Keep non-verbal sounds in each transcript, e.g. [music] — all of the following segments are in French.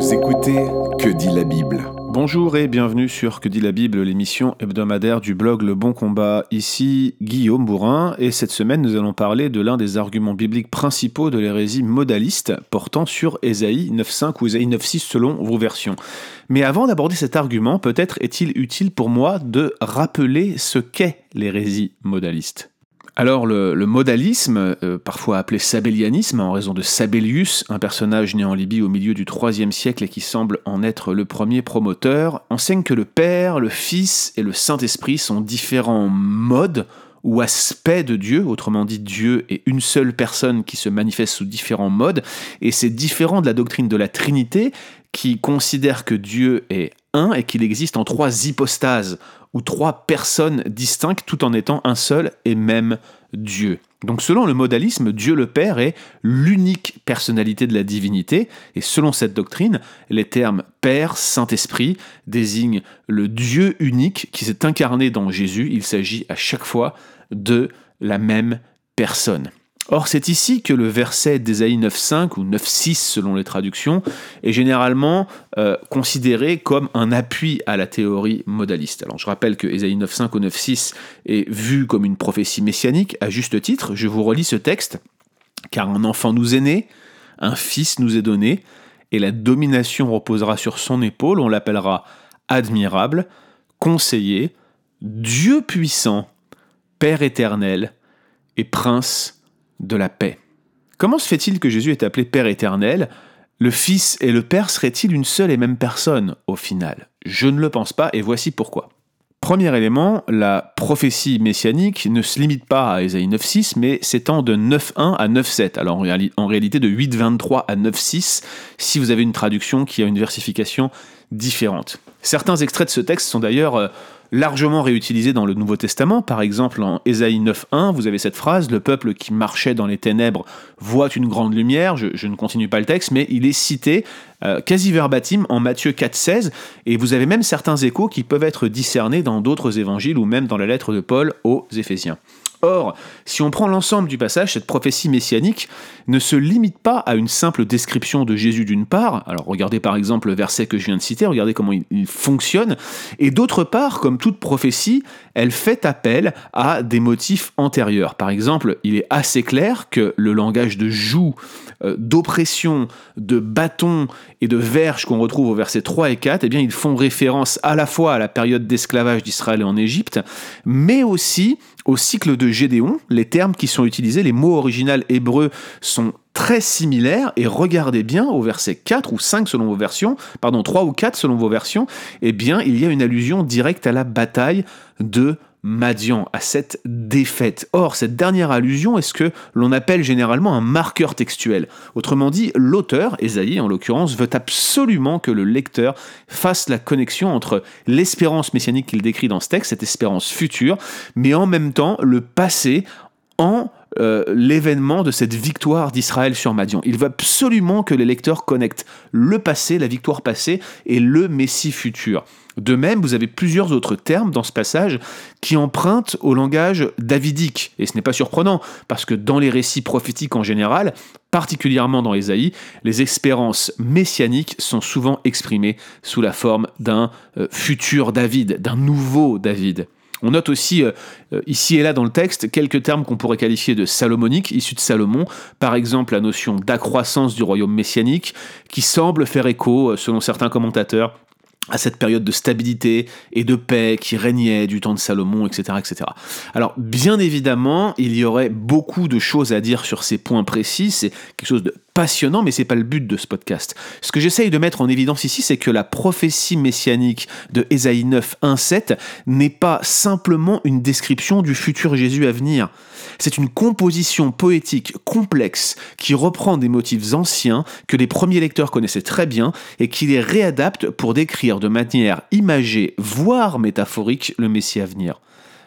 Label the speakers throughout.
Speaker 1: Vous écoutez Que dit la Bible
Speaker 2: Bonjour et bienvenue sur Que dit la Bible, l'émission hebdomadaire du blog Le Bon Combat. Ici Guillaume Bourrin et cette semaine nous allons parler de l'un des arguments bibliques principaux de l'hérésie modaliste portant sur Ésaïe 9.5 ou Ésaïe 9.6 selon vos versions. Mais avant d'aborder cet argument, peut-être est-il utile pour moi de rappeler ce qu'est l'hérésie modaliste. Alors le, modalisme, euh, parfois appelé sabellianisme en raison de Sabellius, un personnage né en Libye au milieu du IIIe siècle et qui semble en être le premier promoteur, enseigne que le Père, le Fils et le Saint-Esprit sont différents modes ou aspects de Dieu, autrement dit Dieu est une seule personne qui se manifeste sous différents modes, et c'est différent de la doctrine de la Trinité qui considère que Dieu est un et qu'il existe en trois hypostases, ou trois personnes distinctes tout en étant un seul et même Dieu. Donc selon le modalisme, Dieu le Père est l'unique personnalité de la divinité, et selon cette doctrine, les termes Père, Saint-Esprit désignent le Dieu unique qui s'est incarné dans Jésus. Il s'agit à chaque fois de la même personne. Or, c'est ici que le verset d'Ésaïe 9.5 ou 9.6 selon les traductions est généralement euh, considéré comme un appui à la théorie modaliste. Alors, je rappelle que Ésaïe 9.5 ou 9.6 est vu comme une prophétie messianique à juste titre. Je vous relis ce texte. Car un enfant nous est né, un fils nous est donné, et la domination reposera sur son épaule. On l'appellera admirable, conseiller, Dieu puissant, Père éternel et prince de la paix. Comment se fait-il que Jésus est appelé Père éternel? Le Fils et le Père seraient-ils une seule et même personne au final? Je ne le pense pas et voici pourquoi. Premier élément, la prophétie messianique ne se limite pas à Ésaïe 9.6, mais s'étend de 9.1 à 9.7. Alors en, réalité de 8.23 à 9.6, si vous avez une traduction qui a une versification différente. Certains extraits de ce texte sont d'ailleurs euh, largement réutilisés dans le Nouveau Testament. Par exemple, en Ésaïe 9.1, vous avez cette phrase Le peuple qui marchait dans les ténèbres voit une grande lumière. Je, ne continue pas le texte, mais il est cité euh, quasi verbatim en Matthieu 4.16. Et vous avez même certains échos qui peuvent être discernés dans d'autres évangiles ou même dans la lettre de Paul aux Éphésiens. Or, si on prend l'ensemble du passage, cette prophétie messianique ne se limite pas à une simple description de Jésus d'une part, alors regardez par exemple le verset que je viens de citer, regardez comment il, fonctionne, et d'autre part, comme toute prophétie, elle fait appel à des motifs antérieurs. Par exemple, il est assez clair que le langage de joug, euh, d'oppression, de bâton et de verge qu'on retrouve au verset 3 et 4, eh bien, ils font référence à la fois à la période d'esclavage d'Israël en Égypte, mais aussi au cycle de Gédéon, les termes qui sont utilisés, les mots originaux hébreux sont très similaires. Et regardez bien au verset 4 ou 5 selon vos versions, pardon, 3 ou 4 selon vos versions, eh bien il y a une allusion directe à la bataille de Madian, à cette défaite. Or, cette dernière allusion est ce que l'on appelle généralement un marqueur textuel. Autrement dit, l'auteur, Esaïe en l'occurrence, veut absolument que le lecteur fasse la connexion entre l'espérance messianique qu'il décrit dans ce texte, cette espérance future, mais en même temps le passé en euh, l'événement de cette victoire d'Israël sur Madian. Il veut absolument que les lecteurs connectent le passé, la victoire passée, et le Messie futur. De même, vous avez plusieurs autres termes dans ce passage qui empruntent au langage davidique. Et ce n'est pas surprenant, parce que dans les récits prophétiques en général, particulièrement dans Ésaïe, les espérances messianiques sont souvent exprimées sous la forme d'un euh, futur David, d'un nouveau David. On note aussi euh, euh, ici et là dans le texte quelques termes qu'on pourrait qualifier de salomoniques, issus de Salomon, par exemple la notion d'accroissance du royaume messianique, qui semble faire écho, selon certains commentateurs, à cette période de stabilité et de paix qui régnait du temps de Salomon, etc., etc. Alors, bien évidemment, il y aurait beaucoup de choses à dire sur ces points précis, c'est quelque chose de passionnant, mais c'est pas le but de ce podcast. Ce que j'essaye de mettre en évidence ici, c'est que la prophétie messianique de Ésaïe 9, 1, 7 n'est pas simplement une description du futur Jésus à venir. C'est une composition poétique complexe qui reprend des motifs anciens que les premiers lecteurs connaissaient très bien et qui les réadapte pour décrire de manière imagée, voire métaphorique, le Messie à venir.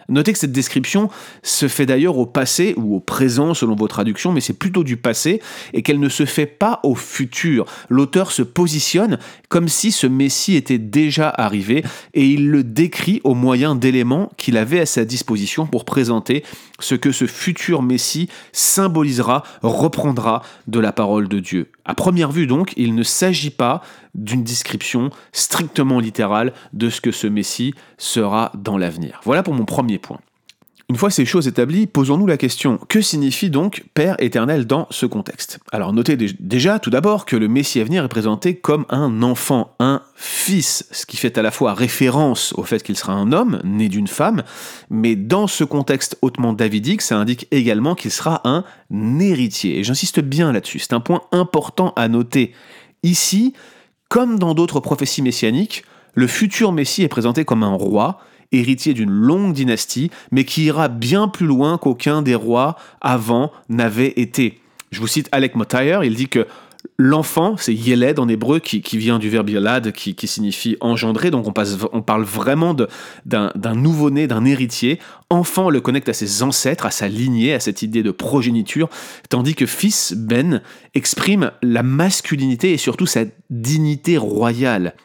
Speaker 2: Notez que cette description se fait d'ailleurs au passé ou au présent selon vos traductions, mais c'est plutôt du passé et qu'elle ne se fait pas au futur. L'auteur se positionne comme si ce Messie était déjà arrivé et il le décrit au moyen d'éléments qu'il avait à sa disposition pour présenter ce que ce futur Messie symbolisera, reprendra de la parole de Dieu. À première vue donc, il ne s'agit pas d'une description strictement littérale de ce que ce Messie sera dans l'avenir. Voilà pour mon premier point. Une fois ces choses établies, posons-nous la question, que signifie donc Père éternel dans ce contexte? Alors notez déjà tout d'abord que le Messie à venir est présenté comme un enfant, un fils, ce qui fait à la fois référence au fait qu'il sera un homme, né d'une femme, mais dans ce contexte hautement davidique, ça indique également qu'il sera un héritier. Et j'insiste bien là-dessus, c'est un point important à noter. Ici, comme dans d'autres prophéties messianiques, le futur Messie est présenté comme un roi, héritier d'une longue dynastie, mais qui ira bien plus loin qu'aucun des rois avant n'avait été. Je vous cite Alec Motyre, il dit que l'enfant, c'est Yeled en hébreu, qui, vient du verbe yelad, qui, signifie engendrer, donc on, parle vraiment d'un nouveau-né, d'un héritier. Enfant le connecte à ses ancêtres, à sa lignée, à cette idée de progéniture, tandis que fils, Ben, exprime la masculinité et surtout sa dignité royale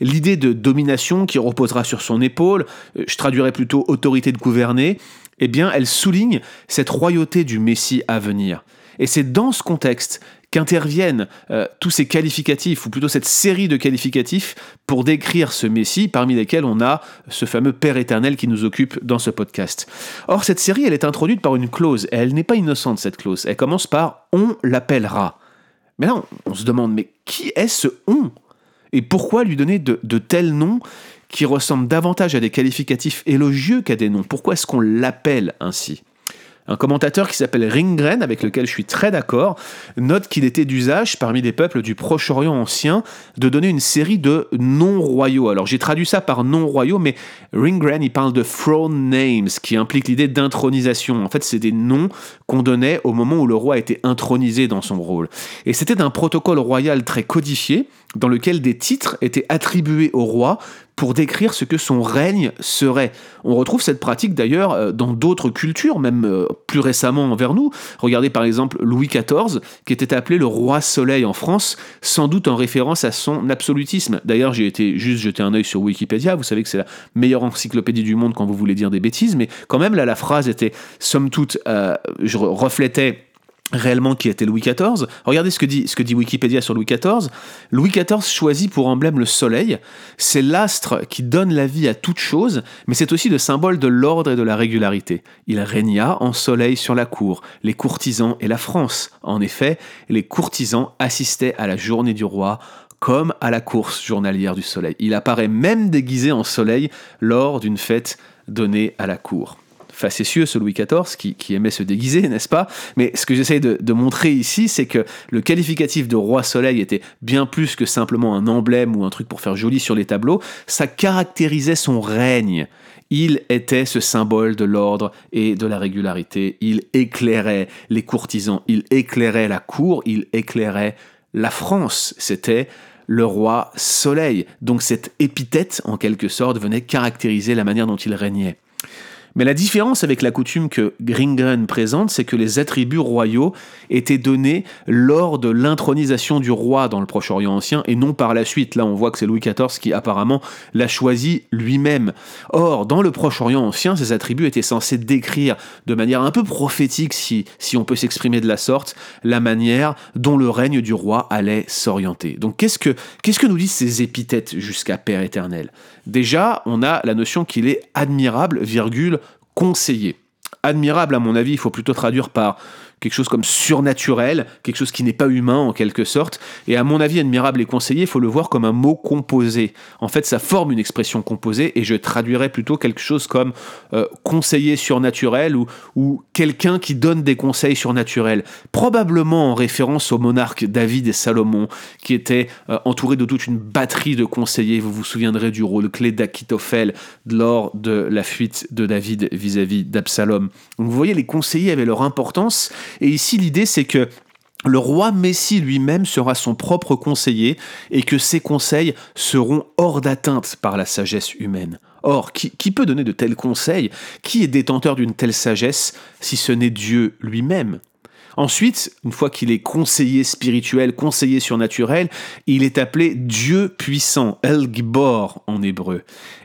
Speaker 2: l'idée de domination qui reposera sur son épaule, euh, je traduirais plutôt autorité de gouverner, eh bien, elle souligne cette royauté du Messie à venir. Et c'est dans ce contexte qu'interviennent euh, tous ces qualificatifs, ou plutôt cette série de qualificatifs, pour décrire ce Messie, parmi lesquels on a ce fameux Père éternel qui nous occupe dans ce podcast. Or, cette série, elle est introduite par une clause, et elle n'est pas innocente, cette clause. Elle commence par On l'appellera. Mais là, on se demande, mais qui est ce on et pourquoi lui donner de, tels noms qui ressemblent davantage à des qualificatifs élogieux qu'à des noms? Pourquoi est-ce qu'on l'appelle ainsi? Un commentateur qui s'appelle Ringgren, avec lequel je suis très d'accord, note qu'il était d'usage parmi les peuples du Proche-Orient ancien de donner une série de noms royaux. Alors j'ai traduit ça par noms royaux, mais Ringgren il parle de throne names, qui implique l'idée d'intronisation. En fait, c'est des noms qu'on donnait au moment où le roi était intronisé dans son rôle. Et c'était un protocole royal très codifié, dans lequel des titres étaient attribués au roi pour décrire ce que son règne serait. On retrouve cette pratique d'ailleurs euh, dans d'autres cultures, même euh, plus récemment envers nous. Regardez par exemple Louis XIV, qui était appelé le roi soleil en France, sans doute en référence à son absolutisme. D'ailleurs, j'ai été juste jeter un œil sur Wikipédia, vous savez que c'est la meilleure encyclopédie du monde quand vous voulez dire des bêtises, mais quand même là, la phrase était, somme toute, euh, je reflétais réellement qui était Louis XIV. Regardez ce que, dit, ce Wikipédia sur Louis XIV. Louis XIV choisit pour emblème le soleil. C'est l'astre qui donne la vie à toute chose, mais c'est aussi le symbole de l'ordre et de la régularité. Il régna en soleil sur la cour, les courtisans et la France. En effet, les courtisans assistaient à la journée du roi comme à la course journalière du soleil. Il apparaît même déguisé en soleil lors d'une fête donnée à la cour facétieux, ce Louis XIV, qui, aimait se déguiser, [laughs] n'est-ce pas? Mais ce que j'essaye de, montrer ici, c'est que le qualificatif de roi soleil était bien plus que simplement un emblème ou un truc pour faire joli sur les tableaux, ça caractérisait son règne. Il était ce symbole de l'ordre et de la régularité, il éclairait les courtisans, il éclairait la cour, il éclairait la France. C'était le roi soleil. Donc cette épithète, en quelque sorte, venait caractériser la manière dont il régnait. Mais la différence avec la coutume que Gringren présente, c'est que les attributs royaux étaient donnés lors de l'intronisation du roi dans le Proche-Orient ancien et non par la suite. Là, on voit que c'est Louis XIV qui apparemment l'a choisi lui-même. Or, dans le Proche-Orient ancien, ces attributs étaient censés décrire de manière un peu prophétique, si, on peut s'exprimer de la sorte, la manière dont le règne du roi allait s'orienter. Donc, qu'est-ce que, qu'est-ce que nous disent ces épithètes jusqu'à Père éternel? Déjà, on a la notion qu'il est admirable, virgule, conseiller. Admirable, à mon avis, il faut plutôt traduire par quelque chose comme surnaturel, quelque chose qui n'est pas humain en quelque sorte. Et à mon avis, admirable et conseillé, il faut le voir comme un mot composé. En fait, ça forme une expression composée et je traduirais plutôt quelque chose comme euh, conseiller surnaturel ou, ou quelqu'un qui donne des conseils surnaturels. Probablement en référence au monarque David et Salomon, qui étaient euh, entourés de toute une batterie de conseillers. Vous vous souviendrez du rôle clé d'Akitophel lors de la fuite de David vis-à-vis d'Absalom. vous voyez, les conseillers avaient leur importance et ici, l'idée, c'est que le roi Messie lui-même sera son propre conseiller et que ses conseils seront hors d'atteinte par la sagesse humaine. Or, qui, peut donner de tels conseils? Qui est détenteur d'une telle sagesse si ce n'est Dieu lui-même? Ensuite, une fois qu'il est conseiller spirituel, conseiller surnaturel, il est appelé Dieu puissant, El Gibor en hébreu.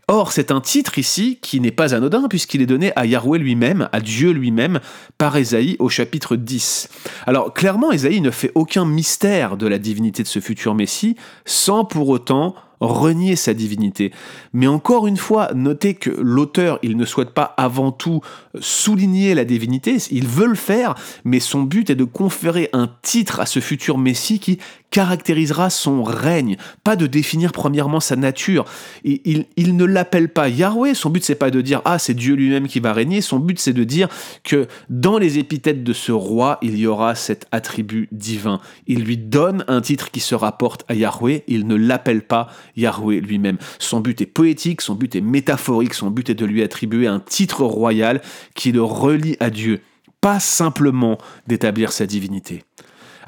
Speaker 2: Or, c'est un titre ici qui n'est pas anodin puisqu'il est donné à Yahweh lui-même, à Dieu lui-même, par Ésaïe au chapitre 10. Alors, clairement, Ésaïe ne fait aucun mystère de la divinité de ce futur Messie, sans pour autant renier sa divinité. Mais encore une fois, notez que l'auteur, il ne souhaite pas avant tout souligner la divinité, il veut le faire, mais son but est de conférer un titre à ce futur Messie qui caractérisera son règne, pas de définir premièrement sa nature. Il, ne l'appelle pas Yahweh, son but c'est pas de dire ah c'est Dieu lui-même qui va régner, son but c'est de dire que dans les épithètes de ce roi, il y aura cet attribut divin. Il lui donne un titre qui se rapporte à Yahweh, il ne l'appelle pas Yahweh lui-même. Son but est poétique, son but est métaphorique, son but est de lui attribuer un titre royal qui le relie à Dieu, pas simplement d'établir sa divinité.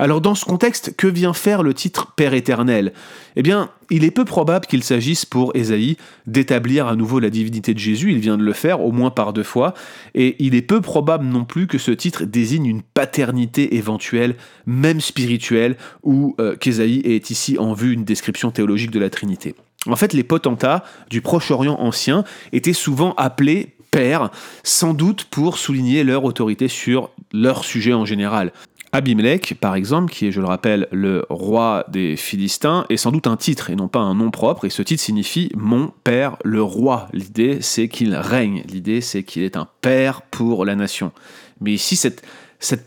Speaker 2: Alors dans ce contexte, que vient faire le titre Père éternel? Eh bien, il est peu probable qu'il s'agisse pour Ésaïe d'établir à nouveau la divinité de Jésus, il vient de le faire au moins par deux fois, et il est peu probable non plus que ce titre désigne une paternité éventuelle, même spirituelle, ou euh, qu'Ésaïe ait ici en vue une description théologique de la Trinité. En fait, les potentats du Proche-Orient ancien étaient souvent appelés pères, sans doute pour souligner leur autorité sur leur sujet en général. Abimelech, par exemple, qui est, je le rappelle, le roi des Philistins, est sans doute un titre et non pas un nom propre, et ce titre signifie mon père, le roi. L'idée, c'est qu'il règne, l'idée, c'est qu'il est un père pour la nation. Mais ici, cette,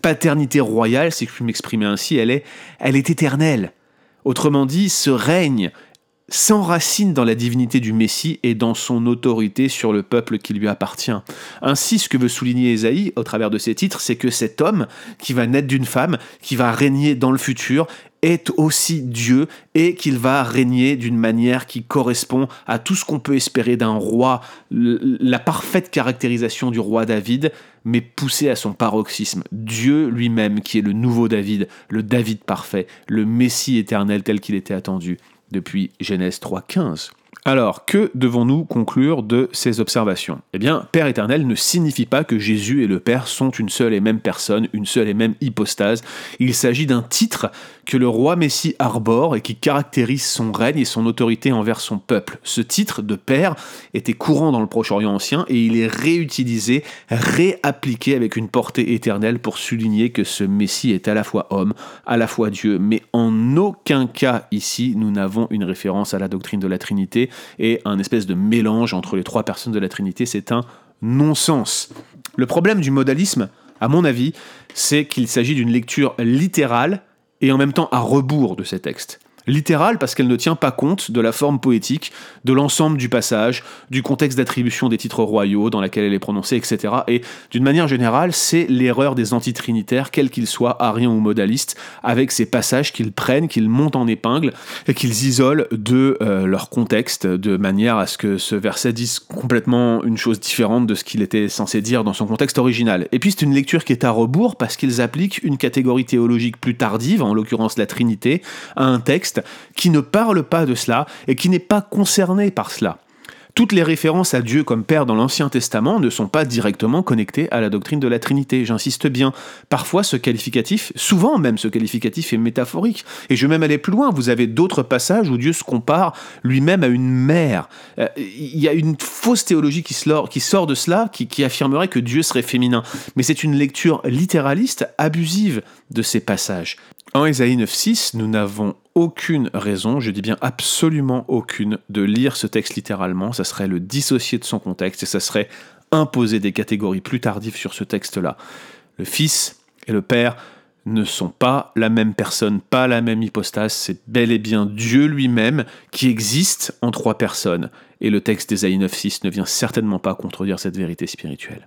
Speaker 2: paternité royale, si je puis m'exprimer ainsi, elle est, elle est éternelle. Autrement dit, ce règne s'enracine dans la divinité du Messie et dans son autorité sur le peuple qui lui appartient. Ainsi, ce que veut souligner Ésaïe au travers de ses titres, c'est que cet homme qui va naître d'une femme, qui va régner dans le futur, est aussi Dieu et qu'il va régner d'une manière qui correspond à tout ce qu'on peut espérer d'un roi, la parfaite caractérisation du roi David, mais poussé à son paroxysme. Dieu lui-même qui est le nouveau David, le David parfait, le Messie éternel tel qu'il était attendu depuis Genèse 3.15. Alors, que devons-nous conclure de ces observations? Eh bien, Père éternel ne signifie pas que Jésus et le Père sont une seule et même personne, une seule et même hypostase. Il s'agit d'un titre que le roi Messie arbore et qui caractérise son règne et son autorité envers son peuple. Ce titre de Père était courant dans le Proche-Orient ancien et il est réutilisé, réappliqué avec une portée éternelle pour souligner que ce Messie est à la fois homme, à la fois Dieu. Mais en aucun cas ici, nous n'avons une référence à la doctrine de la Trinité et un espèce de mélange entre les trois personnes de la Trinité. C'est un non-sens. Le problème du modalisme, à mon avis, c'est qu'il s'agit d'une lecture littérale et en même temps à rebours de ces textes littérale parce qu'elle ne tient pas compte de la forme poétique, de l'ensemble du passage, du contexte d'attribution des titres royaux dans laquelle elle est prononcée, etc. Et d'une manière générale, c'est l'erreur des antitrinitaires, quels qu'ils soient, ariens ou modalistes, avec ces passages qu'ils prennent, qu'ils montent en épingle et qu'ils isolent de euh, leur contexte de manière à ce que ce verset dise complètement une chose différente de ce qu'il était censé dire dans son contexte original. Et puis c'est une lecture qui est à rebours parce qu'ils appliquent une catégorie théologique plus tardive, en l'occurrence la Trinité, à un texte qui ne parle pas de cela et qui n'est pas concerné par cela. Toutes les références à Dieu comme Père dans l'Ancien Testament ne sont pas directement connectées à la doctrine de la Trinité, j'insiste bien. Parfois ce qualificatif, souvent même ce qualificatif est métaphorique. Et je vais même aller plus loin, vous avez d'autres passages où Dieu se compare lui-même à une mère. Euh, il y a une fausse théologie qui sort de cela, qui, qui affirmerait que Dieu serait féminin. Mais c'est une lecture littéraliste abusive de ces passages. En Ésaïe 9.6, nous n'avons aucune raison, je dis bien absolument aucune, de lire ce texte littéralement. Ça serait le dissocier de son contexte et ça serait imposer des catégories plus tardives sur ce texte-là. Le Fils et le Père ne sont pas la même personne, pas la même hypostase, c'est bel et bien Dieu lui-même qui existe en trois personnes. Et le texte d'Ésaïe 9.6 ne vient certainement pas contredire cette vérité spirituelle.